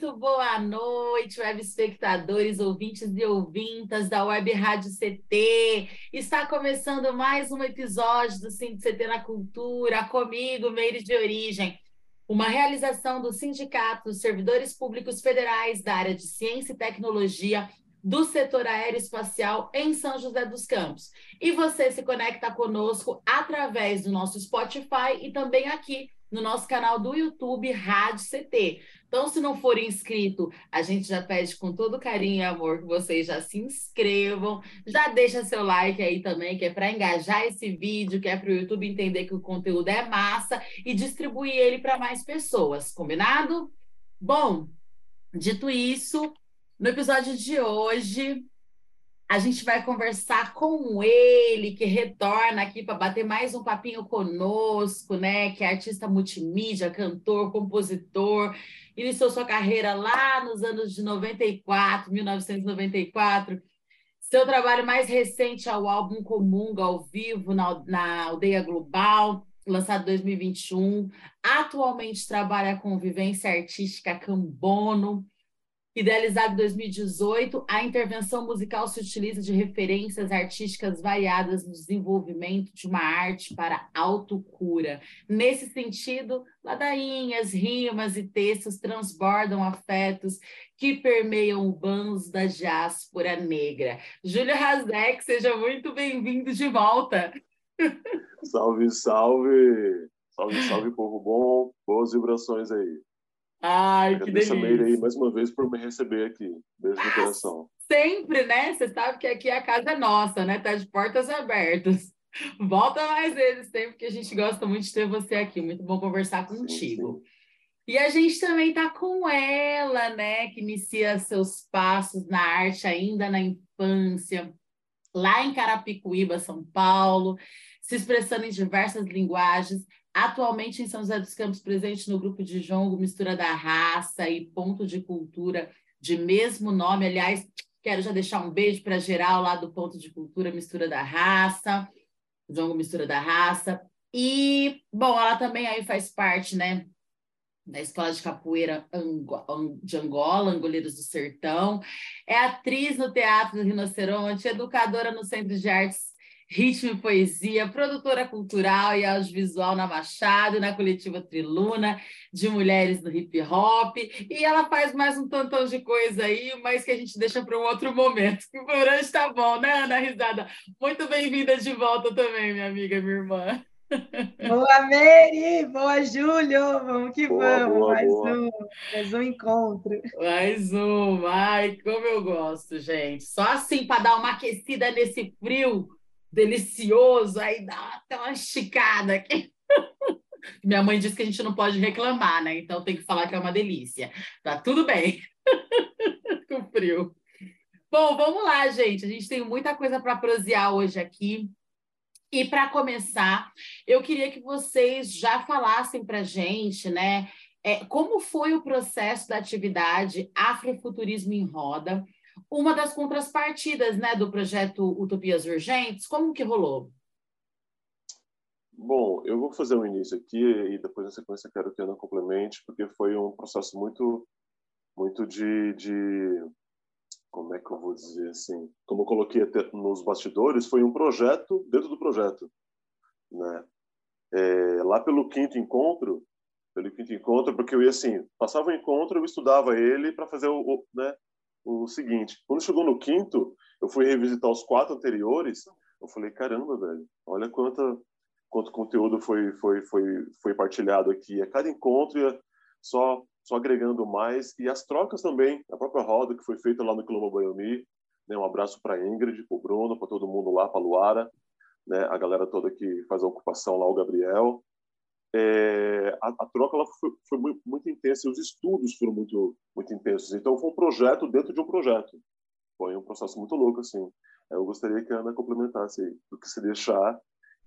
Muito boa noite, web espectadores, ouvintes e ouvintas da Web Rádio CT. Está começando mais um episódio do Cindy CT na Cultura, comigo, Meire de Origem. Uma realização do Sindicato dos Servidores Públicos Federais da área de Ciência e Tecnologia do setor aeroespacial em São José dos Campos. E você se conecta conosco através do nosso Spotify e também aqui no nosso canal do YouTube Rádio CT. Então, se não for inscrito, a gente já pede com todo carinho e amor que vocês já se inscrevam, já deixa seu like aí também, que é para engajar esse vídeo, que é para o YouTube entender que o conteúdo é massa e distribuir ele para mais pessoas, combinado? Bom, dito isso, no episódio de hoje, a gente vai conversar com ele, que retorna aqui para bater mais um papinho conosco, né? Que é artista multimídia, cantor, compositor, iniciou sua carreira lá nos anos de 94, 1994. Seu trabalho mais recente é o álbum Comunga ao vivo na, na Aldeia Global, lançado em 2021. Atualmente trabalha com vivência artística Cambono Idealizado em 2018, a intervenção musical se utiliza de referências artísticas variadas no desenvolvimento de uma arte para autocura. Nesse sentido, ladainhas, rimas e textos transbordam afetos que permeiam o banzo da diáspora negra. Júlio Razek, seja muito bem-vindo de volta. Salve, salve! Salve, salve, povo bom! Boas vibrações aí. Ai, que delícia. Meire aí mais uma vez por me receber aqui. Beijo no coração. Sempre, né? Você sabe que aqui a casa é nossa, né? Tá de portas abertas. Volta mais vezes sempre, que a gente gosta muito de ter você aqui. Muito bom conversar contigo. Sim, sim. E a gente também tá com ela, né? Que inicia seus passos na arte ainda na infância, lá em Carapicuíba, São Paulo, se expressando em diversas linguagens, Atualmente em São José dos Campos, presente no grupo de jongo Mistura da Raça e Ponto de Cultura de mesmo nome. Aliás, quero já deixar um beijo para geral lá do Ponto de Cultura Mistura da Raça, jongo Mistura da Raça. E, bom, ela também aí faz parte, né, da Escola de Capoeira de Angola, Angoleiros do Sertão. É atriz no Teatro do Rinoceronte, educadora no Centro de Artes Ritmo e Poesia, produtora cultural e audiovisual na Machado na coletiva Triluna, de mulheres no hip hop. E ela faz mais um tantão de coisa aí, mas que a gente deixa para um outro momento. Que por hoje está bom, né, Ana Risada? Muito bem-vinda de volta também, minha amiga, minha irmã. Boa, Mary! Boa, Júlio! Vamos que boa, vamos! Boa, mais, boa. Um, mais um encontro. Mais um! Ai, como eu gosto, gente! Só assim para dar uma aquecida nesse frio delicioso, aí dá até uma esticada aqui. Minha mãe disse que a gente não pode reclamar, né? Então tem que falar que é uma delícia. Tá tudo bem. Com frio. Bom, vamos lá, gente. A gente tem muita coisa para prosear hoje aqui. E para começar, eu queria que vocês já falassem para gente, né? É, como foi o processo da atividade Afrofuturismo em Roda? Uma das contrapartidas né, do projeto Utopias Urgentes. Como que rolou? Bom, eu vou fazer um início aqui e depois na sequência quero que a Ana complemente, porque foi um processo muito, muito de, de, como é que eu vou dizer assim, como eu coloquei até nos bastidores, foi um projeto dentro do projeto, né? É, lá pelo quinto encontro, pelo quinto encontro, porque eu ia assim, passava o encontro, eu estudava ele para fazer o, o, né, o seguinte: quando chegou no quinto, eu fui revisitar os quatro anteriores. Eu falei, caramba, velho, olha quanto quanto conteúdo foi foi foi foi partilhado aqui. A cada encontro ia só só agregando mais e as trocas também. A própria roda que foi feita lá no Quilombo Baioni. Né, um abraço para Ingrid, para o Bruno, para todo mundo lá, para Luara, né, a galera toda que faz a ocupação lá, o Gabriel é, a, a, troca ela foi, foi muito, muito, intensa e os estudos foram muito, muito intensos. Então, foi um projeto dentro de um projeto. foi um processo muito louco, assim. Eu gostaria que a Ana complementasse do que se deixar,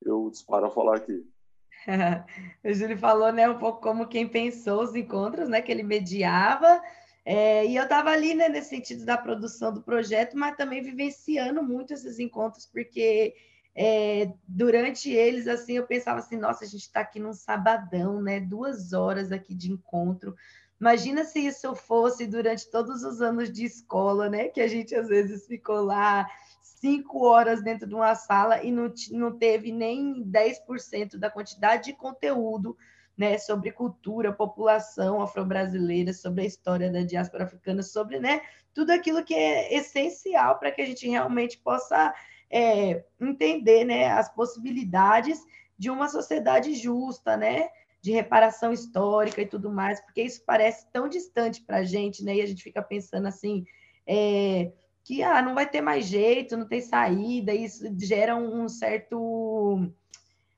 eu disparo a falar aqui. o Júlio falou, né, um pouco como quem pensou os encontros, né, que ele mediava, é, e eu estava ali, né, nesse sentido da produção do projeto, mas também vivenciando muito esses encontros, porque é, durante eles, assim, eu pensava assim, nossa, a gente está aqui num sabadão, né, duas horas aqui de encontro, Imagina se isso fosse durante todos os anos de escola, né? Que a gente às vezes ficou lá cinco horas dentro de uma sala e não, não teve nem 10% da quantidade de conteúdo né, sobre cultura, população afro-brasileira, sobre a história da diáspora africana, sobre né, tudo aquilo que é essencial para que a gente realmente possa é, entender né, as possibilidades de uma sociedade justa, né, de reparação histórica e tudo mais, porque isso parece tão distante para a gente, né? E a gente fica pensando assim, é, que ah, não vai ter mais jeito, não tem saída, isso gera um, certo.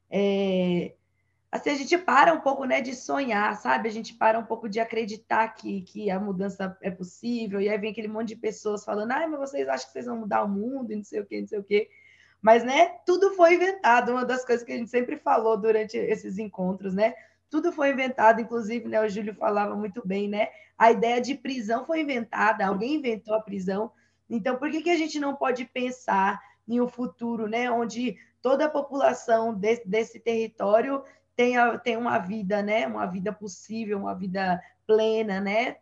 É, assim, a gente para um pouco né, de sonhar, sabe? A gente para um pouco de acreditar que, que a mudança é possível, e aí vem aquele monte de pessoas falando, ai, mas vocês acham que vocês vão mudar o mundo e não sei o quê, não sei o quê. Mas, né, tudo foi inventado, uma das coisas que a gente sempre falou durante esses encontros, né? tudo foi inventado, inclusive, né, o Júlio falava muito bem, né? A ideia de prisão foi inventada, alguém inventou a prisão. Então, por que, que a gente não pode pensar em um futuro, né, onde toda a população desse, desse território tenha, tenha uma vida, né, uma vida possível, uma vida plena, né,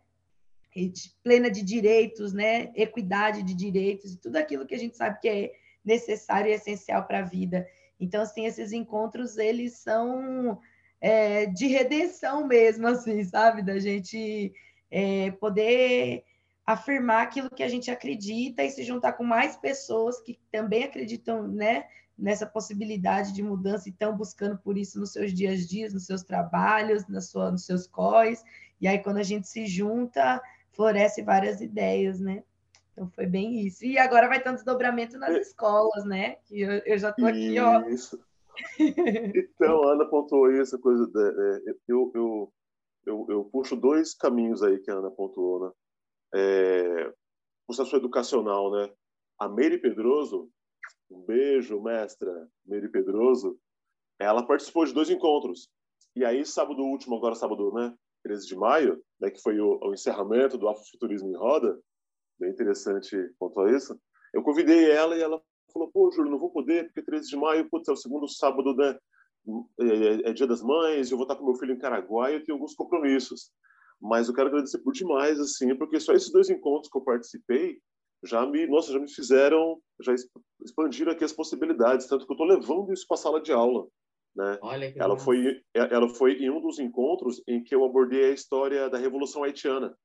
plena de direitos, né, equidade de direitos tudo aquilo que a gente sabe que é necessário e essencial para a vida. Então, assim, esses encontros eles são é, de redenção mesmo, assim, sabe? Da gente é, poder afirmar aquilo que a gente acredita e se juntar com mais pessoas que também acreditam, né? Nessa possibilidade de mudança e estão buscando por isso nos seus dias a dias, nos seus trabalhos, na sua, nos seus cores. E aí, quando a gente se junta, floresce várias ideias, né? Então foi bem isso. E agora vai ter um desdobramento nas escolas, né? Que eu, eu já estou aqui, ó. Isso então, a Ana pontuou isso, coisa de, é, eu, eu, eu, eu, puxo dois caminhos aí que a Ana pontuou, né? É, processo educacional, né? A Meire Pedroso, um beijo, mestra Meire Pedroso, ela participou de dois encontros. E aí, sábado último, agora sábado, né? 13 de maio, né, que foi o, o encerramento do Afrofuturismo em Roda, bem interessante pontuar isso, eu convidei ela e ela falou, pô, Júlio, não vou poder, porque 13 de maio, putz, é o segundo sábado, né? É, é, é dia das mães, eu vou estar com meu filho em Caraguá e eu tenho alguns compromissos. Mas eu quero agradecer por demais, assim, porque só esses dois encontros que eu participei já me, nossa, já me fizeram, já expandiram aqui as possibilidades, tanto que eu estou levando isso para a sala de aula. Né? Olha que ela foi ela foi em um dos encontros em que eu abordei a história da Revolução Haitiana,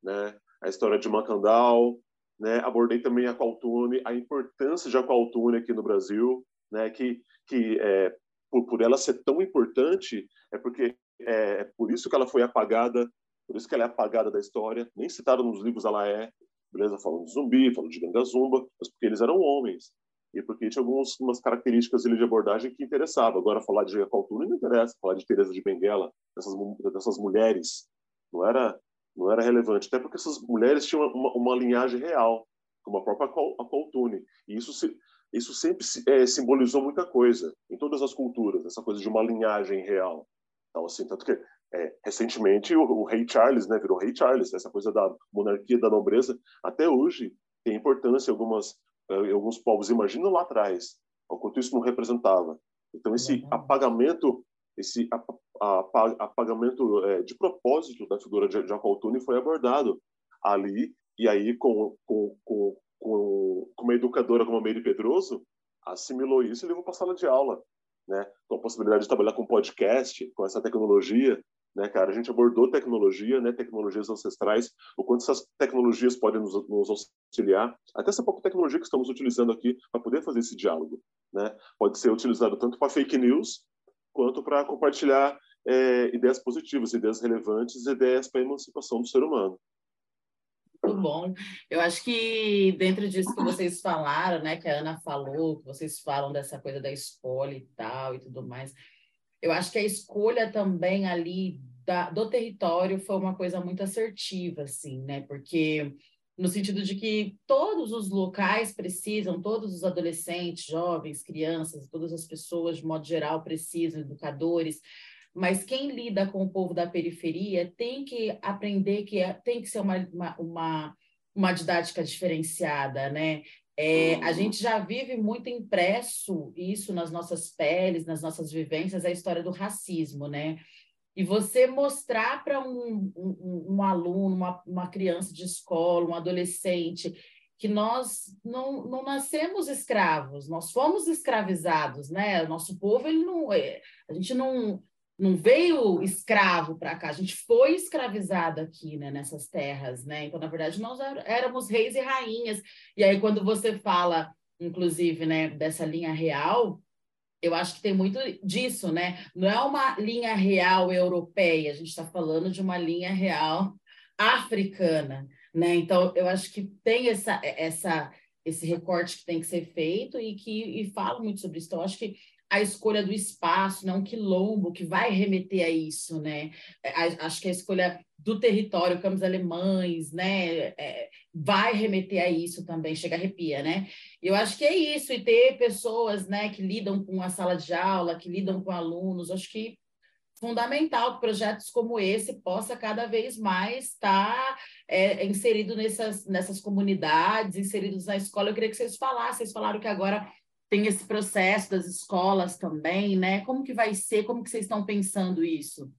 né? A história de Macandal, né? Abordei também a Qualtune, a importância de Qualtune aqui no Brasil, né? Que que é, por, por ela ser tão importante é porque é, é, por isso que ela foi apagada, por isso que ela é apagada da história, nem citada nos livros ela é, beleza? Falando de zumbi, falando de ganga zumba, mas porque eles eram homens e porque tinha algumas características de abordagem que interessavam. Agora falar de Qualtune não interessa, falar de Teresa de Benguela, dessas dessas mulheres, não era não era relevante, até porque essas mulheres tinham uma, uma linhagem real, como a própria Coltune. E isso, se, isso sempre é, simbolizou muita coisa em todas as culturas, essa coisa de uma linhagem real. Então, assim, tanto que é, recentemente o, o, rei Charles, né, virou rei Charles, essa coisa da monarquia da nobreza, até hoje tem importância em algumas em alguns povos. Imagina lá atrás, o quanto isso não representava. Então esse uhum. apagamento esse apagamento é, de propósito da figura de Jacob foi abordado ali e aí com, com, com, com, uma educadora como a Meire Pedroso assimilou isso e levou para a sala de aula, né? Com a possibilidade de trabalhar com podcast, com essa tecnologia, né, cara? A gente abordou tecnologia, né? Tecnologias ancestrais, o quanto essas tecnologias podem nos, nos auxiliar, até essa própria tecnologia que estamos utilizando aqui para poder fazer esse diálogo, né? Pode ser utilizado tanto para fake news quanto para compartilhar é, ideias positivas, ideias relevantes, ideias para a emancipação do ser humano. Muito bom. Eu acho que dentro disso que vocês falaram, né, que a Ana falou, que vocês falam dessa coisa da escolha e tal e tudo mais, eu acho que a escolha também ali da, do território foi uma coisa muito assertiva, assim, né, porque no sentido de que todos os locais precisam, todos os adolescentes, jovens, crianças, todas as pessoas, de modo geral, precisam, educadores, mas quem lida com o povo da periferia tem que aprender que é, tem que ser uma, uma, uma, uma didática diferenciada, né? É, a gente já vive muito impresso isso nas nossas peles, nas nossas vivências, a história do racismo, né? E você mostrar para um, um, um, aluno, uma, uma criança de escola, um adolescente, que nós não, não nascemos escravos, nós fomos escravizados, né? O nosso povo, ele não, é, a gente não, não veio escravo para cá, a gente foi escravizado aqui, né, nessas terras, né? Então, na verdade, nós éramos reis e rainhas. E aí, quando você fala, inclusive, né, dessa linha real, eu acho que tem muito disso, né? Não é uma linha real europeia, a gente está falando de uma linha real africana, né? Então, eu acho que tem essa, essa, esse recorte que tem que ser feito e que e falo muito sobre isso. Então, acho que a escolha do espaço, né? um quilombo que vai remeter a isso, né? Acho que a escolha do território, campos alemães, né? É, vai remeter a isso também, chega arrepia, né? Eu acho que é isso, e ter pessoas, né, que lidam com a sala de aula, que lidam com alunos, acho que fundamental que projetos como esse possa cada vez mais estar é, inserido nessas, nessas comunidades, inseridos na escola. Eu queria que vocês falassem, vocês falaram que agora tem esse processo das escolas também, né? Como que vai ser? Como que vocês estão pensando isso?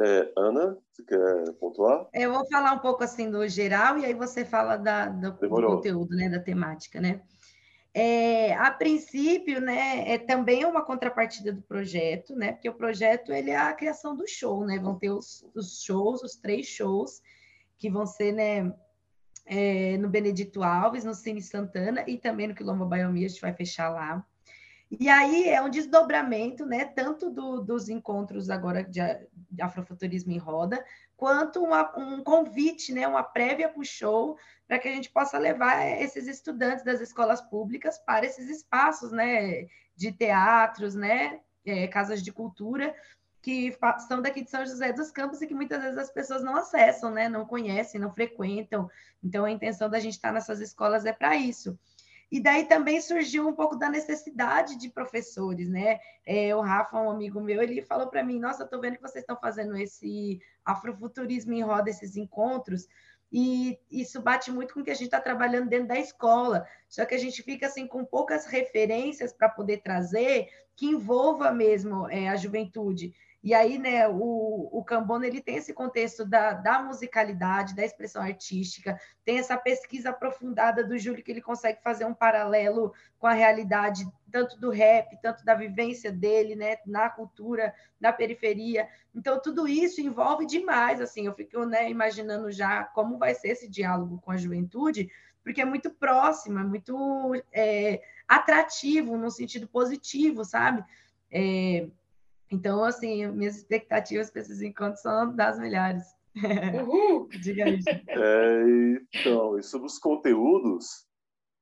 É, Ana, você quer pontuar? Eu vou falar um pouco assim do geral e aí você fala da, do, do conteúdo, né, da temática, né? É, a princípio, né, é também uma contrapartida do projeto, né? Porque o projeto ele é a criação do show, né? Vão ter os, os shows, os três shows que vão ser, né, é, no Benedito Alves, no Cine Santana e também no Quilombo Baiomia, a gente vai fechar lá. E aí é um desdobramento, né, tanto do, dos encontros agora de, de Afrofuturismo em Roda, quanto uma, um convite, né, uma prévia para o show, para que a gente possa levar esses estudantes das escolas públicas para esses espaços, né, de teatros, né, é, casas de cultura, que são daqui de São José dos Campos e que muitas vezes as pessoas não acessam, né, não conhecem, não frequentam. Então, a intenção da gente estar nessas escolas é para isso. E daí também surgiu um pouco da necessidade de professores, né? É, o Rafa, um amigo meu, ele falou para mim: Nossa, estou vendo que vocês estão fazendo esse afrofuturismo em roda, esses encontros, e isso bate muito com o que a gente está trabalhando dentro da escola. Só que a gente fica assim com poucas referências para poder trazer que envolva mesmo é, a juventude. E aí, né, o, o Cambona, ele tem esse contexto da, da musicalidade, da expressão artística, tem essa pesquisa aprofundada do Júlio, que ele consegue fazer um paralelo com a realidade, tanto do rap, tanto da vivência dele, né, na cultura, na periferia. Então, tudo isso envolve demais, assim, eu fico, né, imaginando já como vai ser esse diálogo com a juventude, porque é muito próximo, é muito é, atrativo, no sentido positivo, sabe? É, então, assim, minhas expectativas para esses encontros são das melhores. Uhul! Diga isso. É, então, e sobre os conteúdos,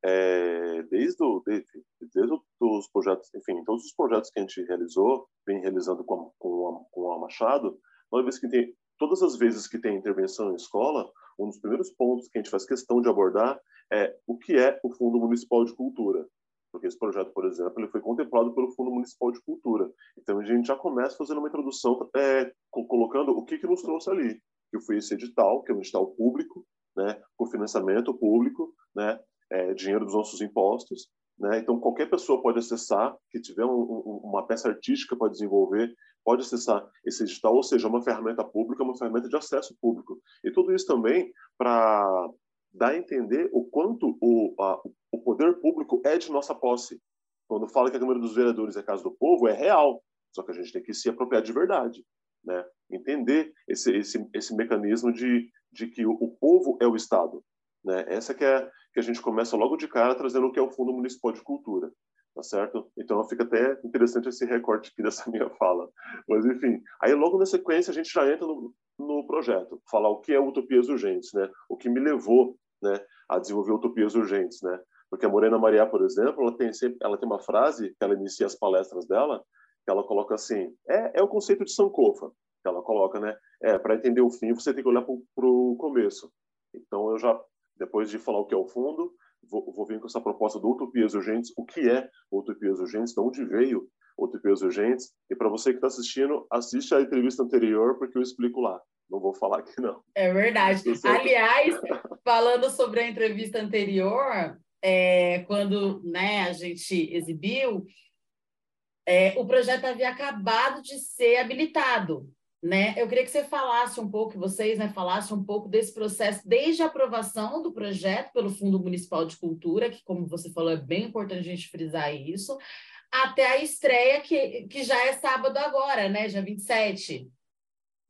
é, desde, o, desde, desde os projetos, enfim, todos os projetos que a gente realizou, vem realizando com a, com a, com a Machado, toda vez que tem, todas as vezes que tem intervenção em escola, um dos primeiros pontos que a gente faz questão de abordar é o que é o Fundo Municipal de Cultura porque esse projeto, por exemplo, ele foi contemplado pelo Fundo Municipal de Cultura. Então a gente já começa fazendo uma introdução, é, colocando o que, que nos trouxe ali, que foi esse edital, que é um edital público, né, com financiamento público, né, é, dinheiro dos nossos impostos. Né? Então qualquer pessoa pode acessar, que tiver um, um, uma peça artística para desenvolver, pode acessar esse edital, ou seja, uma ferramenta pública, uma ferramenta de acesso público. E tudo isso também para dá a entender o quanto o, a, o poder público é de nossa posse. Quando fala que a Câmara dos Vereadores é casa do povo, é real. Só que a gente tem que se apropriar de verdade. Né? Entender esse, esse, esse mecanismo de, de que o, o povo é o Estado. Né? Essa que é que a gente começa logo de cara trazendo o que é o Fundo Municipal de Cultura, tá certo? Então fica até interessante esse recorte aqui dessa minha fala. Mas enfim, aí logo na sequência a gente já entra no, no projeto, falar o que é utopias urgentes, né? O que me levou né, a desenvolver utopias urgentes, né? Porque a Morena Maria, por exemplo, ela tem sempre, ela tem uma frase que ela inicia as palestras dela, que ela coloca assim: é, é o conceito de Sankofa, que ela coloca, né? É, para entender o fim, você tem que olhar para o começo. Então, eu já, depois de falar o que é o fundo, vou, vou vir com essa proposta do Utopias Urgentes. O que é Utopias Urgentes? De onde veio Utopias Urgentes? E para você que está assistindo, assiste a entrevista anterior, porque eu explico lá. Não vou falar aqui, não. É verdade. Aliás, falando sobre a entrevista anterior, é, quando né, a gente exibiu, é, o projeto havia acabado de ser habilitado. Né? Eu queria que você falasse um pouco, vocês né, falassem um pouco desse processo, desde a aprovação do projeto pelo Fundo Municipal de Cultura, que, como você falou, é bem importante a gente frisar isso, até a estreia, que, que já é sábado agora, né? Dia 27.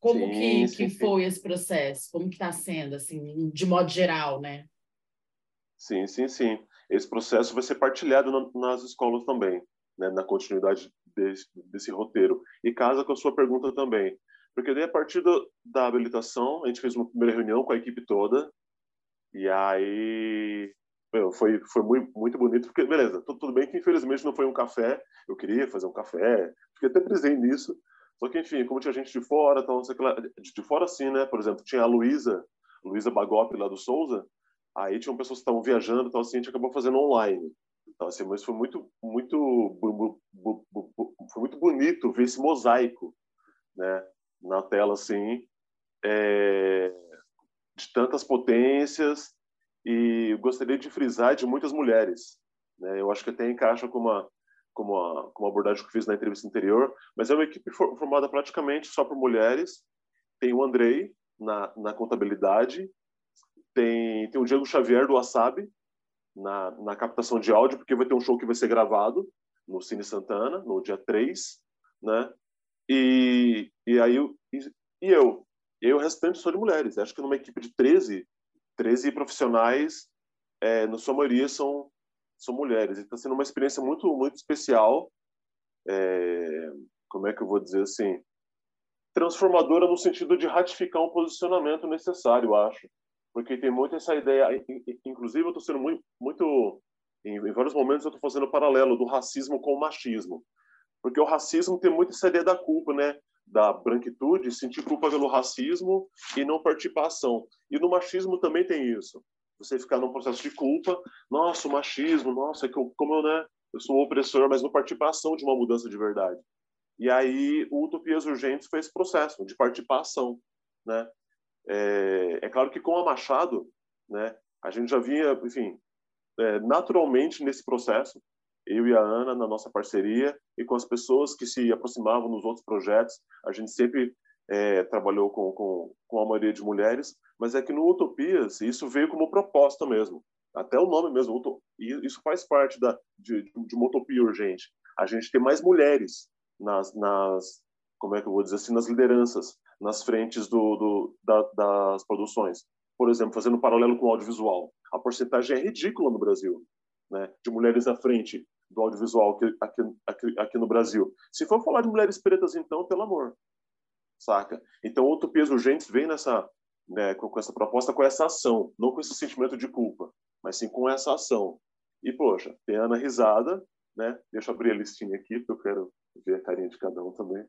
Como sim, que, sim, que sim. foi esse processo? Como que está sendo, assim, de modo geral, né? Sim, sim, sim. Esse processo vai ser partilhado no, nas escolas também, né? na continuidade desse, desse roteiro. E casa com a sua pergunta também. Porque daí, a partir do, da habilitação, a gente fez uma primeira reunião com a equipe toda, e aí meu, foi, foi muito, muito bonito, porque, beleza, tudo, tudo bem que infelizmente não foi um café, eu queria fazer um café, fiquei até presente nisso, só que, enfim, como tinha gente de fora, então, de, fora sim, né, por exemplo, tinha a Luísa, Luísa Bagop lá do Souza, aí tinham pessoas que estavam viajando, então, assim, a gente acabou fazendo online. Então, assim, mas foi muito, muito, foi muito bonito ver esse mosaico, né, na tela assim, é, de tantas potências e gostaria de frisar de muitas mulheres. Né? Eu acho que até encaixa com uma, com uma, com uma abordagem que eu fiz na entrevista anterior, mas é uma equipe formada praticamente só por mulheres. Tem o Andrei na, na contabilidade, tem, tem o Diego Xavier do Wasabi na, na captação de áudio, porque vai ter um show que vai ser gravado no Cine Santana, no dia 3, né? E, e aí, e, e eu? Eu, o restante, sou de mulheres. Acho que numa equipe de 13, 13 profissionais, é, na sua maioria, são, são mulheres. Está sendo uma experiência muito, muito especial. É, como é que eu vou dizer assim? Transformadora no sentido de ratificar um posicionamento necessário, acho. Porque tem muito essa ideia. Inclusive, eu estou sendo muito. muito em, vários momentos, eu estou fazendo paralelo do racismo com o machismo porque o racismo tem muito essa ideia da culpa, né? Da branquitude, sentir culpa pelo racismo e não partir para ação. E no machismo também tem isso. Você ficar num processo de culpa, nossa, o machismo, nossa, que eu, como eu, né? Eu sou o opressor, mas não partir para ação de uma mudança de verdade. E aí o Utopias Urgentes foi esse processo de partir para ação, né? É, é, claro que com a Machado, né? A gente já vinha, enfim, é, naturalmente nesse processo eu e a Ana na nossa parceria e com as pessoas que se aproximavam nos outros projetos. A gente sempre é, trabalhou com, com, com a maioria de mulheres, mas é que no Utopias isso veio como proposta mesmo. Até o nome mesmo, e isso faz parte da, de, de uma utopia urgente. A gente tem mais mulheres nas, nas, como é que eu vou dizer assim, nas lideranças, nas frentes do, do da, das produções. Por exemplo, fazendo um paralelo com o audiovisual. A porcentagem é ridícula no Brasil né, de mulheres à frente do audiovisual aqui, aqui, aqui, aqui, no Brasil. Se for falar de mulheres pretas, então, pelo amor, saca? Então, Utopias Urgentes vem nessa, né, com, essa proposta, com essa ação, não com esse sentimento de culpa, mas sim com essa ação. E, poxa, tem a Ana Risada, né? Deixa eu abrir a listinha aqui, porque eu quero ver a carinha de cada um também.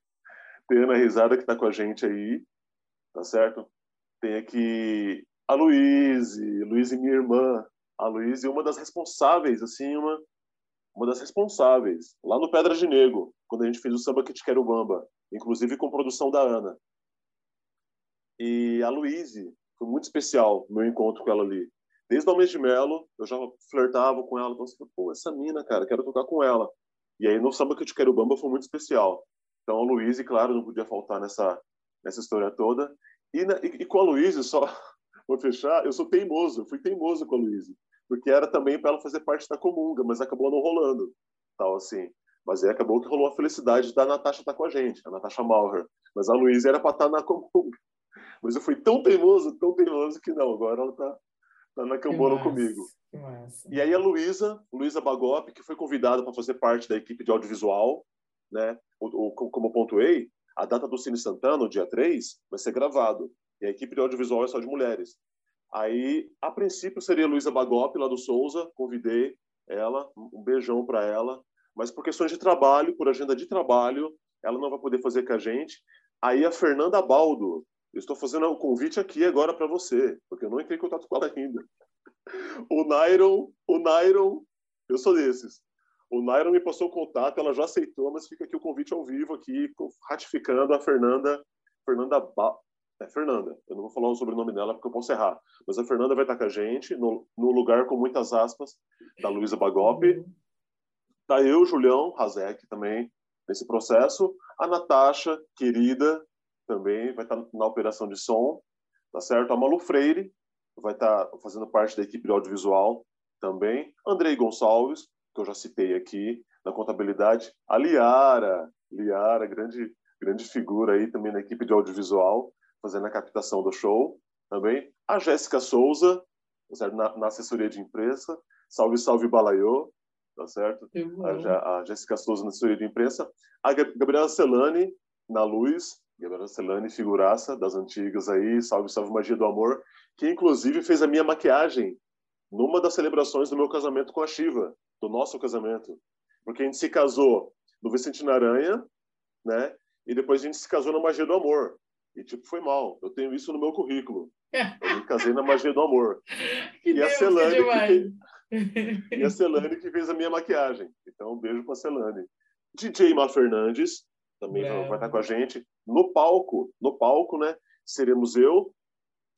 Tem a Ana Risada, que está com a gente aí, tá certo? Tem aqui a Luíse, Luíse, minha irmã, a Luísa é uma das responsáveis, assim, uma, uma das responsáveis, lá no Pedra de Negro, quando a gente fez o Samba que te quero bamba, inclusive com produção da Ana. E a Luíse, foi muito especial meu encontro com ela ali. Desde o mês de Melo, eu já flertava com ela, então assim, pô, essa mina, cara, quero tocar com ela. E aí no Samba que te quero bamba foi muito especial. Então a Luíse, claro, não podia faltar nessa, nessa história toda. E, na, e, e com a Luíse, só vou fechar, eu sou teimoso, eu fui teimoso com a Luíse porque era também para ela fazer parte da comunga, mas acabou não rolando, tal assim. Mas aí acabou que rolou a felicidade da Natasha estar tá com a gente, a Natasha Maurer. Mas a Luísa era para estar tá na comunga. Mas eu fui tão teimoso, tão teimoso que não, agora ela está tá na cambona comigo. E aí a Luísa, Luísa Bagop, que foi convidada para fazer parte da equipe de audiovisual, né? O, o, como pontuei, a data do Cine Santana, o dia 3, vai ser gravado. E a equipe de audiovisual é só de mulheres. Aí, a princípio, seria Luísa Bagop, lá do Souza, convidei ela, um beijão para ela, mas por questões de trabalho, por agenda de trabalho, ela não vai poder fazer com a gente. Aí a Fernanda Baldo, Eu estou fazendo o convite aqui agora para você, porque eu não entrei em contato com ela ainda. O Nairon, o Nairon, eu sou desses. O Nairon me passou o contato, ela já aceitou, mas fica aqui o convite ao vivo aqui, ratificando a Fernanda, Fernanda ba... é Fernanda. Eu não vou falar o sobrenome dela porque eu posso errar, mas a Fernanda vai estar com a gente no, no lugar com muitas aspas da Luísa Bagop. Tá eu, Julião Razek também nesse processo. A Natasha, querida, também vai estar na operação de som, tá certo? A Malu Freire vai estar fazendo parte da equipe de audiovisual também. Andrei Gonçalves, que eu já citei aqui, na contabilidade. A Liara, Liara, grande, grande figura aí também na equipe de audiovisual, fazendo a captação do show também. A Jéssica Souza, tá? Na, na, assessoria de imprensa. Salve, salve, Balaiô, tá certo? A, a Jéssica Souza na assessoria de imprensa. A Gabriela Celani, na luz, Gabriela Celani, figuraça das antigas aí, salve, salve Magia do Amor, que inclusive fez a minha maquiagem numa das celebrações do meu casamento com a Shiva, do nosso casamento. Porque a gente se casou no Vicente Naranha, né? E depois a gente se casou na Magia do Amor. E, tipo, foi mal. Eu tenho isso no meu currículo. Eu me casei na Magia do Amor. Que e, Deus, a Celane que fez... e a Celane que fez a minha maquiagem. Então, um beijo para a Celane. DJ Mar Fernandes também vai estar com a gente. No palco, no palco, né? Seremos eu,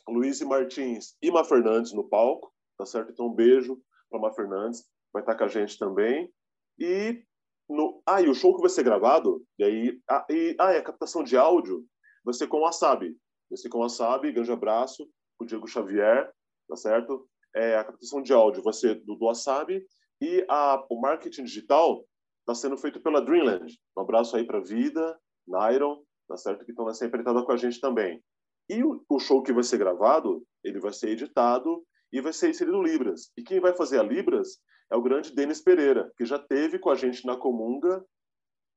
Luiz Martins e Mar Fernandes no palco, tá certo? Então, um beijo para Mar Fernandes, vai estar com a gente também. E no, ah, e o show que vai ser gravado, e aí, ah, e, ah, e a captação de áudio vai ser com o Wasabi. Vai ser com o Wasabi, grande abraço, o Diego Xavier, tá certo? É, a captação de áudio vai ser do, do e a, o marketing digital está sendo feito pela Dreamland. Um abraço aí para Vida, Nairon, tá certo? Que estão nessa empreitada com a gente também. E o, o, show que vai ser gravado, ele vai ser editado e vai ser inserido Libras. E quem vai fazer a Libras é o grande Denis Pereira, que já teve com a gente na Comunga,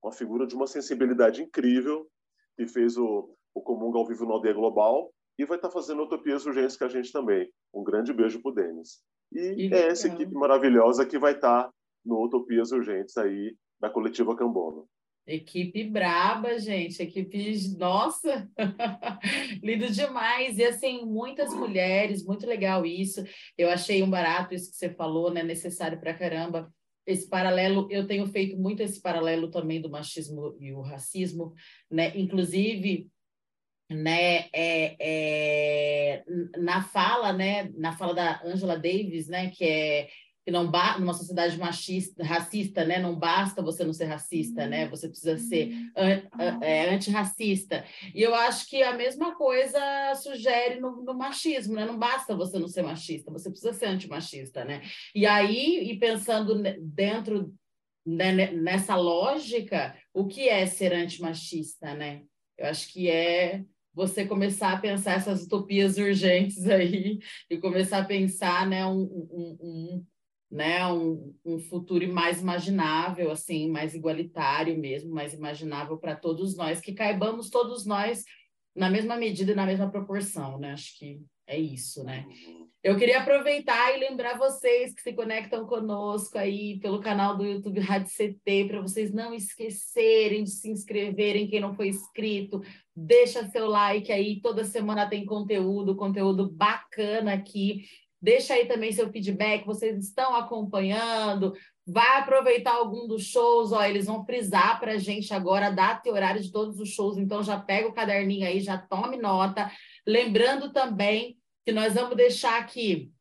uma figura de uma sensibilidade incrível, que fez o, o Comunga ao vivo no Aldeia Global e vai estar tá fazendo Utopias Urgentes com a gente também. Um grande beijo para o Denis. E é essa equipe maravilhosa que vai estar tá no Utopias Urgentes aí da coletiva Cambono. Equipe braba, gente. Equipe, nossa, lindo demais. E assim, muitas mulheres, muito legal isso. Eu achei um barato isso que você falou, né? Necessário para caramba. Esse paralelo, eu tenho feito muito esse paralelo também do machismo e o racismo, né? Inclusive, né, é, é, na fala, né, na fala da Angela Davis, né, que é que não numa sociedade machista, racista, né? Não basta você não ser racista, né? Você precisa ser an é, antirracista. E eu acho que a mesma coisa sugere no, no, machismo, né? Não basta você não ser machista, você precisa ser antimachista, né? E aí, e pensando dentro né, nessa lógica, o que é ser antimachista, né? Eu acho que é você começar a pensar essas utopias urgentes aí e começar a pensar né, um, um, um né, um, um futuro mais imaginável, assim, mais igualitário mesmo, mais imaginável para todos nós, que caibamos todos nós na mesma medida e na mesma proporção, né? Acho que é isso, né? Eu queria aproveitar e lembrar vocês que se conectam conosco aí pelo canal do YouTube Rádio CT, para vocês não esquecerem de se inscreverem, quem não foi inscrito, deixa seu like aí, toda semana tem conteúdo, conteúdo bacana aqui. Deixa aí também seu feedback, vocês estão acompanhando, vai aproveitar algum dos shows, ó, eles vão frisar para a gente agora a data e horário de todos os shows, então já pega o caderninho aí, já tome nota. Lembrando também que nós vamos deixar aqui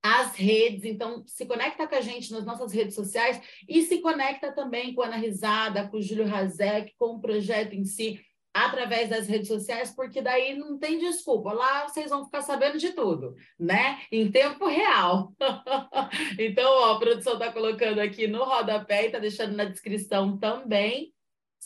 as redes, então se conecta com a gente nas nossas redes sociais e se conecta também com a Ana Risada, com o Júlio Razek, com o projeto em si através das redes sociais, porque daí não tem desculpa. Lá vocês vão ficar sabendo de tudo, né? Em tempo real. então, ó, a produção está colocando aqui no rodapé e está deixando na descrição também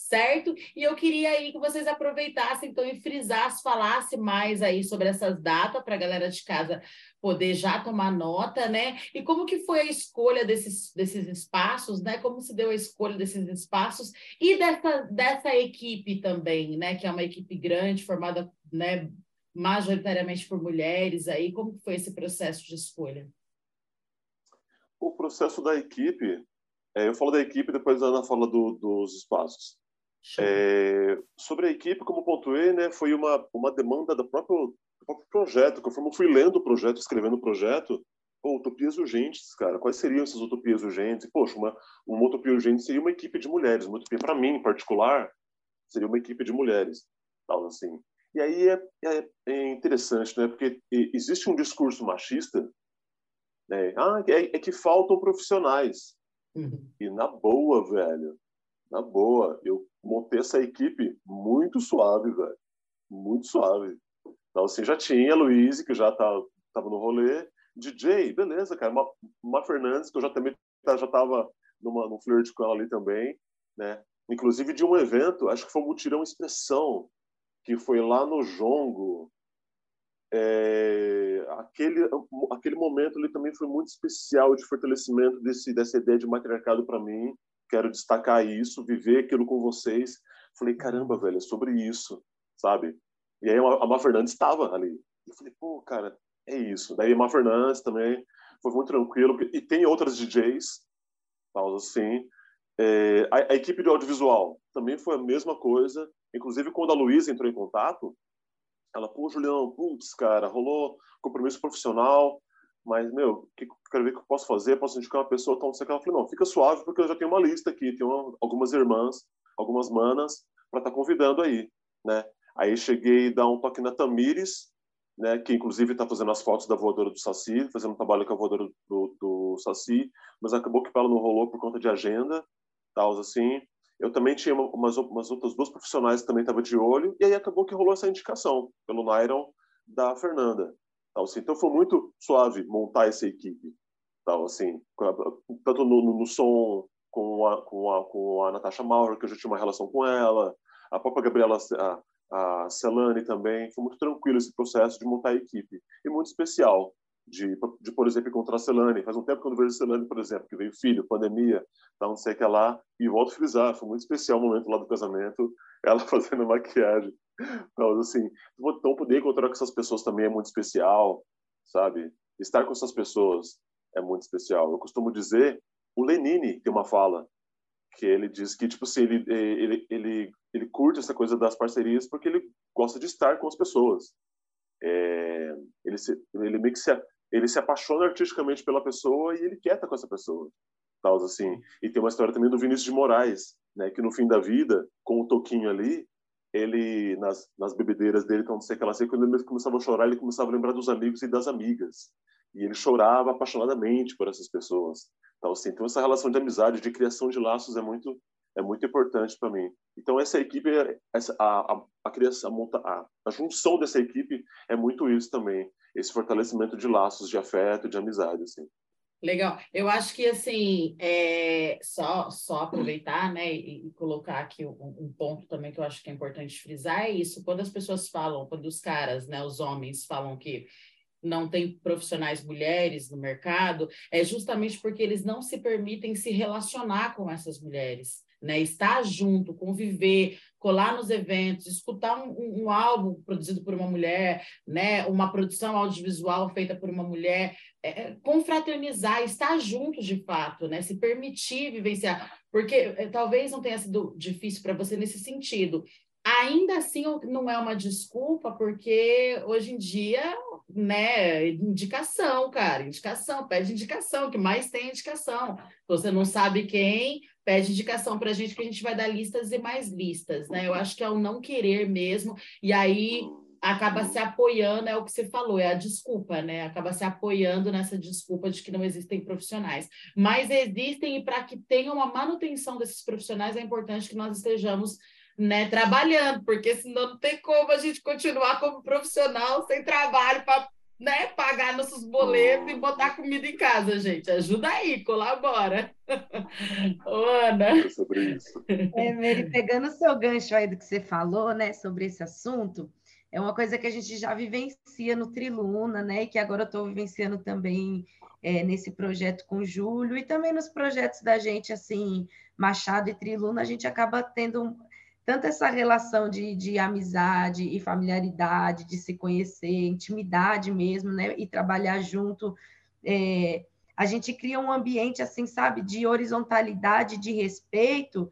certo? E eu queria aí que vocês aproveitassem então e frisassem, falassem mais aí sobre essas datas para a galera de casa poder já tomar nota, né? E como que foi a escolha desses, desses espaços, né? Como se deu a escolha desses espaços e dessa, dessa equipe também, né? Que é uma equipe grande, formada, né? Majoritariamente por mulheres aí, como foi esse processo de escolha? O processo da equipe, é, eu falo da equipe, depois a Ana fala do, dos espaços. É, sobre a equipe, como pontuei, né, foi uma, uma demanda do próprio, do próprio projeto. Conforme eu fui lendo o projeto, escrevendo o projeto, pô, utopias urgentes, cara. Quais seriam essas utopias urgentes? Poxa, uma, uma utopia urgente seria uma equipe de mulheres. Uma utopia, para mim, em particular, seria uma equipe de mulheres. Tal, assim. E aí é, é, é interessante, né? Porque existe um discurso machista, né? Ah, é, é que faltam profissionais. Uhum. E na boa, velho, na boa, eu montei essa equipe muito suave, velho. Muito suave. Então, assim, já tinha a Luiz, que já tá, no rolê. DJ, beleza, cara. Uma, uma Fernandes, que eu já também tá, já estava num flirt com ela ali também, né? Inclusive de um evento, acho que foi um mutirão expressão, que foi lá no Jongo. É, aquele aquele momento ali também foi muito especial de fortalecimento desse dessa ideia de matriarcado para mim quero destacar isso viver aquilo com vocês. Falei caramba velho é sobre isso sabe? E aí a Má Fernandes estava ali. Eu falei pô cara é isso daí a Má Fernandes também foi muito tranquilo e tem outras DJs tal assim. É, a, a, equipe de audiovisual também foi a mesma coisa. Inclusive, quando a Luísa entrou em contato, ela, pô, Julião, putz, cara, rolou compromisso profissional, mas, meu, que, quero ver o que eu posso fazer, posso indicar uma pessoa, tal, não sei o que. Ela falou, não, fica suave, porque eu já tenho uma lista aqui, tenho algumas irmãs, algumas manas, para estar tá convidando aí, né? Aí cheguei a dar um toque na Tamires, né, que inclusive está fazendo as fotos da voadora do Saci, fazendo um trabalho com a voadora do, do Saci, mas acabou que ela não rolou por conta de agenda, tal, assim. Eu também tinha umas, umas outras duas profissionais que também estavam de olho, e aí acabou que rolou essa indicação pelo Nairon da Fernanda. Tal, assim. Então foi muito suave montar essa equipe. Tal, assim, tanto no, no, no som com a, com, a, com a Natasha Maurer, que eu já tinha uma relação com ela, a própria Gabriela a, a Celane também. Foi muito tranquilo esse processo de montar a equipe. E muito especial de, de, por exemplo, encontrar a Celane. Faz um tempo que eu não vejo a Celane, por exemplo, que veio filho, pandemia, não sei o que lá. E volto a frisar, foi muito especial o momento lá do casamento, ela fazendo maquiagem. Então, assim, então poder encontrar com essas pessoas também é muito especial, sabe? Estar com essas pessoas é muito especial. Eu costumo dizer, o Lenine tem uma fala que ele diz que tipo assim, ele ele ele ele curte essa coisa das parcerias porque ele gosta de estar com as pessoas. É, ele se, ele meio que se ele se apaixona artisticamente pela pessoa e ele quer estar com essa pessoa. Tal, assim. E tem uma história também do Vinícius de Moraes, né, que no fim da vida, com o Toquinho ali, ele, nas, nas bebedeiras dele, então, não sei o que lá, sei, quando ele começava a chorar, ele começava a lembrar dos amigos e das amigas. E ele chorava apaixonadamente por essas pessoas. Tal, assim. Então, essa relação de amizade, de criação de laços é muito é muito importante para mim. Então essa equipe, essa, a, a, a criação, a, a, junção dessa equipe é muito isso também, esse fortalecimento de laços de afeto, de amizade, assim. Legal. Eu acho que assim, é, só só aproveitar, né, e, e colocar aqui um, um, ponto também que eu acho que é importante frisar é isso. Quando as pessoas falam, quando os caras, né, os homens falam que não tem profissionais mulheres no mercado, é justamente porque eles não se permitem se relacionar com essas mulheres né? Estar junto, conviver, colar nos eventos, escutar um, um, álbum produzido por uma mulher, né? Uma produção audiovisual feita por uma mulher, é, é confraternizar, estar juntos de fato, né? Se permitir vivenciar, porque é, talvez não tenha sido difícil para você nesse sentido. Ainda assim, não é uma desculpa, porque hoje em dia, né, indicação, cara, indicação, pede indicação, que mais tem indicação. Você não sabe quem, pede indicação para a gente que a gente vai dar listas e mais listas, né? Eu acho que é o não querer mesmo, e aí acaba se apoiando, é o que você falou, é a desculpa, né? Acaba se apoiando nessa desculpa de que não existem profissionais. Mas existem, e para que tenha uma manutenção desses profissionais, é importante que nós estejamos né, trabalhando, porque senão não tem como a gente continuar como profissional sem trabalho para né, pagar nossos boletos e botar comida em casa, gente. Ajuda aí, colabora. Ô, Ana. É sobre isso. É, Mary, pegando o seu gancho aí do que você falou, né, sobre esse assunto, é uma coisa que a gente já vivencia no Triluna, né, e que agora eu estou vivenciando também é, nesse projeto com o Júlio, e também nos projetos da gente, assim, Machado e Triluna, a gente acaba tendo tanto essa relação de, de amizade e familiaridade, de se conhecer, intimidade mesmo, né? E trabalhar junto. É, a gente cria um ambiente, assim, sabe, de horizontalidade, de respeito,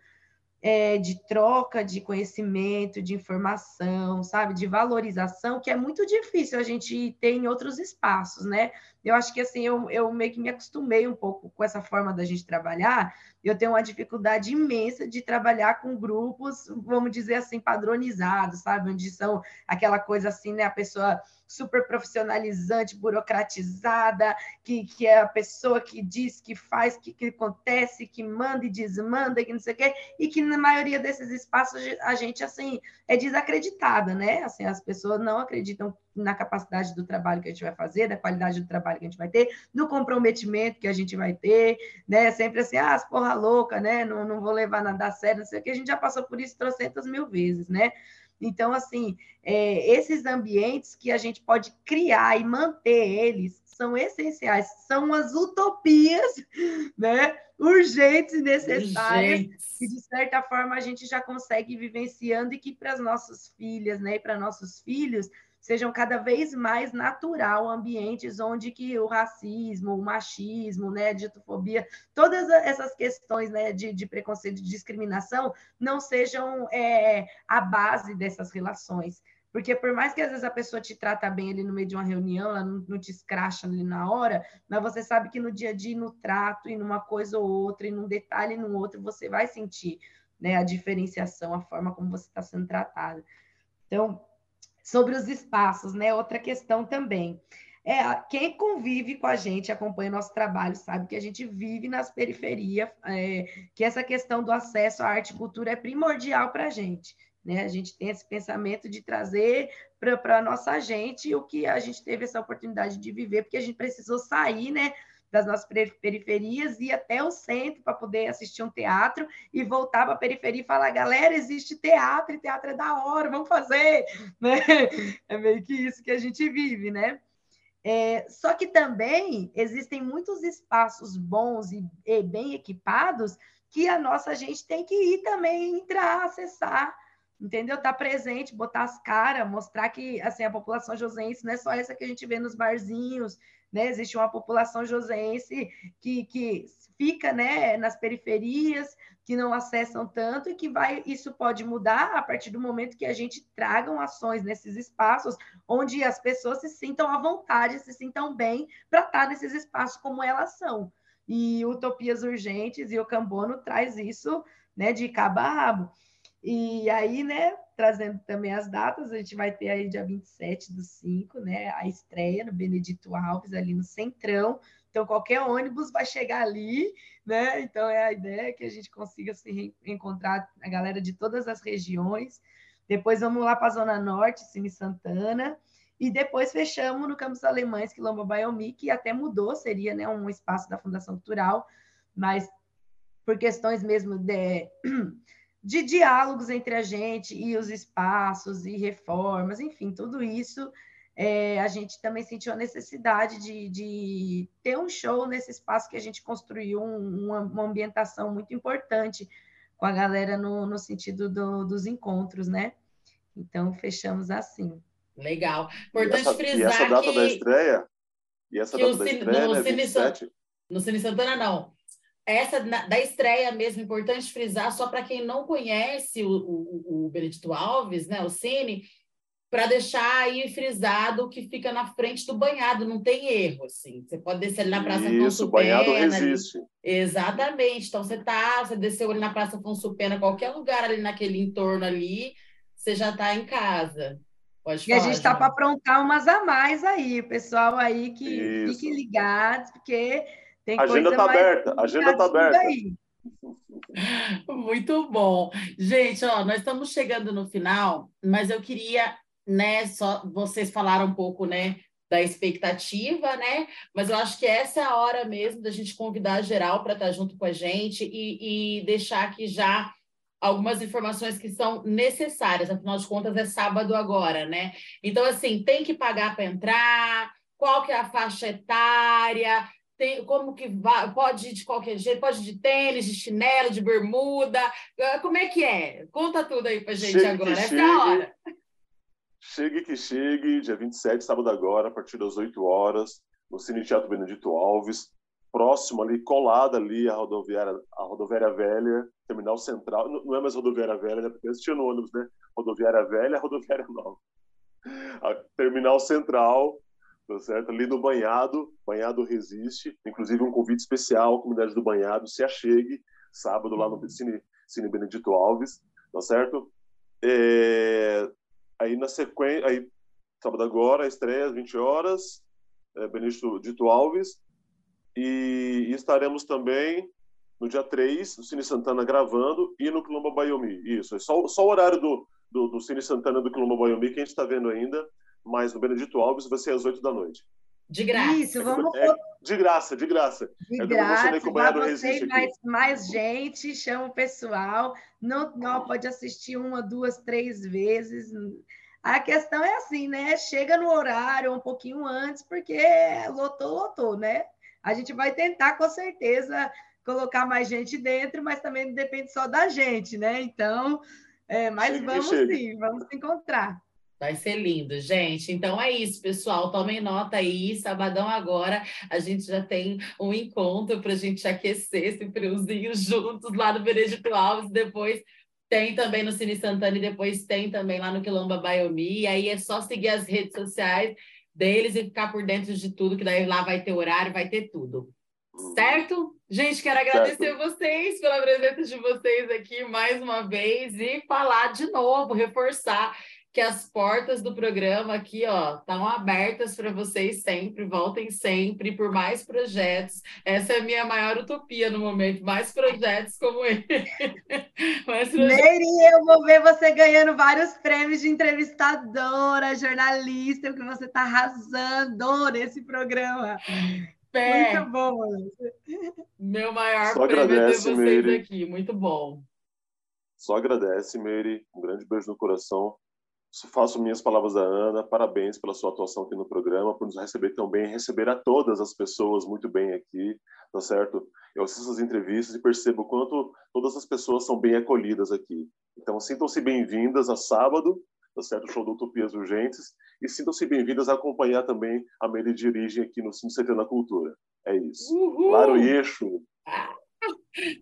é, de troca de conhecimento, de informação, sabe, de valorização, que é muito difícil a gente ter em outros espaços, né? Eu acho que assim, eu, eu meio que me acostumei um pouco com essa forma da gente trabalhar. Eu tenho uma dificuldade imensa de trabalhar com grupos, vamos dizer assim, padronizados, sabe? Onde são aquela coisa assim, né? A pessoa super profissionalizante, burocratizada, que, que é a pessoa que diz, que faz, que, que acontece, que manda e desmanda, que não sei o quê, e que na maioria desses espaços a gente, assim, é desacreditada, né? Assim, as pessoas não acreditam na capacidade do trabalho que a gente vai fazer, da qualidade do trabalho que a gente vai ter, do comprometimento que a gente vai ter, né? Sempre assim, ah, as porra louca, né? Não, não vou levar nada a sério, não sei o que, a gente já passou por isso trocentas mil vezes, né? Então, assim, é, esses ambientes que a gente pode criar e manter eles são essenciais, são as utopias, né? Urgentes e necessárias, Urgentes. que de certa forma a gente já consegue vivenciando e que para as nossas filhas, né, e para nossos filhos, sejam cada vez mais natural ambientes onde que o racismo, o machismo, né, ditofobia, todas essas questões né, de, de preconceito e discriminação não sejam é, a base dessas relações. Porque por mais que às vezes a pessoa te trata bem ali no meio de uma reunião, ela não, não te escracha ali na hora, mas você sabe que no dia a dia, no trato, e numa coisa ou outra, e num detalhe no outro, você vai sentir né, a diferenciação, a forma como você está sendo tratado. Então, sobre os espaços, né? Outra questão também. É, quem convive com a gente, acompanha nosso trabalho, sabe que a gente vive nas periferias, é, que essa questão do acesso à arte e cultura é primordial para a gente. Né? A gente tem esse pensamento de trazer para a nossa gente o que a gente teve essa oportunidade de viver, porque a gente precisou sair né, das nossas periferias, ir até o centro para poder assistir um teatro e voltar para a periferia e falar: galera, existe teatro e teatro é da hora, vamos fazer. Né? É meio que isso que a gente vive, né? É, só que também existem muitos espaços bons e, e, bem equipados que a nossa gente tem que ir também, entrar, acessar, entendeu? Estar tá presente, botar as caras, mostrar que assim, a população josense não é só essa que a gente vê nos barzinhos, né? Existe uma população joseense que, que fica né, nas periferias, que não acessam tanto e que vai isso pode mudar a partir do momento que a gente tragam ações nesses espaços onde as pessoas se sintam à vontade, se sintam bem para estar nesses espaços como elas são. E Utopias Urgentes e o Cambono traz isso né, de cabo a rabo. E aí, né, trazendo também as datas, a gente vai ter aí dia 27 do 5, né, a estreia no Benedito Alves, ali no Centrão. Então, qualquer ônibus vai chegar ali, né? Então, é a ideia que a gente consiga se encontrar a galera de todas as regiões. Depois vamos lá para a Zona Norte, Cine Santana. E depois fechamos no Campos Alemães, Quilombo Baiomi, que até mudou, seria né, um espaço da Fundação Cultural, mas por questões mesmo de de diálogos entre a gente e os espaços e reformas, enfim, tudo isso, é, a gente também sentiu a necessidade de, de, ter um show nesse espaço que a gente construiu um, uma, uma, ambientação muito importante com a galera no, no sentido do, dos encontros, né? Então, fechamos assim. Legal. Importante e essa, frisar e essa data que... da estreia? E essa data da estreia, no, né, Cine, 27? No Cine Santana, não essa da estreia mesmo, importante frisar, só para quem não conhece o, o, o Benedito Alves, né, o Cine, para deixar aí frisado que fica na frente do banhado, não tem erro, assim. Você pode descer ali na Praça Isso, Afonso banhado Pena. resiste. Ali. Exatamente. Então, você tá, você desceu ali na Praça Afonso Pena, qualquer lugar ali naquele entorno ali, você já está em casa. Pode e a gente está para aprontar umas a mais aí, pessoal aí que Isso. fiquem ligados, porque tem a agenda está aberta, a agenda está aberta. Aí. Muito bom. Gente, ó, nós estamos chegando no final, mas eu queria, né, só vocês falaram um pouco, né, da expectativa, né? Mas eu acho que essa é a hora mesmo da gente convidar geral para estar tá junto com a gente e, e deixar aqui já algumas informações que são necessárias, afinal de contas é sábado agora, né? Então, assim, tem que pagar para entrar, qual que é a faixa etária, tem, como que vai, pode ir de qualquer jeito, pode ir de tênis, de chinelo, de bermuda, ah, como é que é? Conta tudo aí pra gente chegue agora, essa chegue, é a hora. Chegue que chegue, dia 27, sábado agora, a partir das 8 horas, no Cine Teatro Benedito Alves, próximo ali, colado ali a rodoviária, a rodoviária velha, terminal central, não é mais rodoviária velha, né? Porque antes tinha no ônibus, né? Rodoviária velha, rodoviária nova. A terminal central, tá certo? Ali no Banhado, Banhado Resiste, inclusive um convite especial à comunidade do Banhado, se achegue, sábado lá no Cine, Cine Benedito Alves, tá certo? É, aí na sequência, aí sábado agora, estreia às 20 horas, é, Benedito Alves, e, e estaremos também no dia 3, no Cine Santana gravando, e no Quilombo Bayomi. Isso, é só, só o horário do, do, do Cine Santana do Quilombo Bayomi que a gente está vendo ainda, mas no Benedito Alves vai ser às 8 da noite. De graça. Isso, vamos. É, de graça, de graça. De é graça, vai você mais, mais gente, chama o pessoal. Não, não pode assistir uma, duas, três vezes. A questão é assim, né? Chega no horário um pouquinho antes, porque lotou, lotou, né? A gente vai tentar, com certeza, colocar mais gente dentro, mas também depende só da gente, né? Então, é, mas chega, vamos chega. sim, vamos se encontrar. Vai ser lindo, gente. Então é isso, pessoal. Tomem nota aí. Sabadão agora a gente já tem um encontro para a gente aquecer esse friozinho juntos lá no Benedito Alves. Depois tem também no Cine Santana e depois tem também lá no Quilomba Baiomi. E aí é só seguir as redes sociais deles e ficar por dentro de tudo, que daí lá vai ter horário, vai ter tudo. Certo? Gente, quero agradecer certo. vocês pela presença de vocês aqui mais uma vez e falar de novo, reforçar que as portas do programa aqui, ó, estão abertas para vocês sempre, voltem sempre por mais projetos. Essa é a minha maior utopia no momento, mais projetos como ele. projetos... Meire, eu vou ver você ganhando vários prêmios de entrevistadora, jornalista, porque você está arrasando nesse programa. É. Muito bom. Meu maior Só prêmio é ter vocês Meire. aqui, muito bom. Só agradece, Meire. Um grande beijo no coração faço minhas palavras da Ana, parabéns pela sua atuação aqui no programa, por nos receber tão bem, receber a todas as pessoas muito bem aqui, tá certo? Eu assisto as entrevistas e percebo o quanto todas as pessoas são bem acolhidas aqui. Então, sintam-se bem-vindas a sábado, tá certo? O show do Utopias Urgentes, e sintam-se bem-vindas a acompanhar também a Meire de Origem aqui no Cine CT na Cultura. É isso. Uhul. Claro, eixo.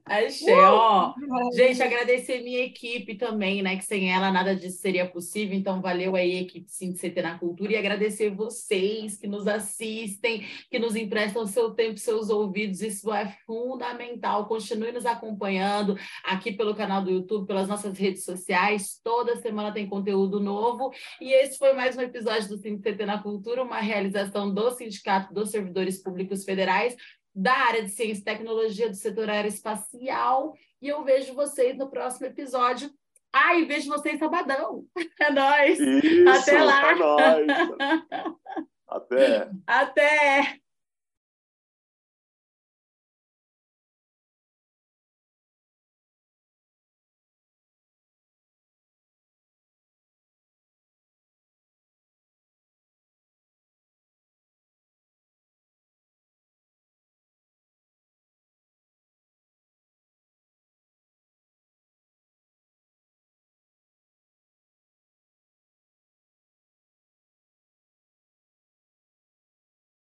Achei, ó. Gente, agradecer minha equipe também, né? Que sem ela nada disso seria possível. Então, valeu aí, equipe Sim CT na Cultura. E agradecer vocês que nos assistem, que nos emprestam seu tempo, seus ouvidos. Isso é fundamental. Continue nos acompanhando aqui pelo canal do YouTube, pelas nossas redes sociais. Toda semana tem conteúdo novo. E esse foi mais um episódio do Sim CT na Cultura, uma realização do Sindicato dos Servidores Públicos Federais da área de ciência e tecnologia do setor aeroespacial. E eu vejo vocês no próximo episódio. Ai, vejo vocês sabadão. É nóis. Isso, Até lá. É nóis. Até. Até.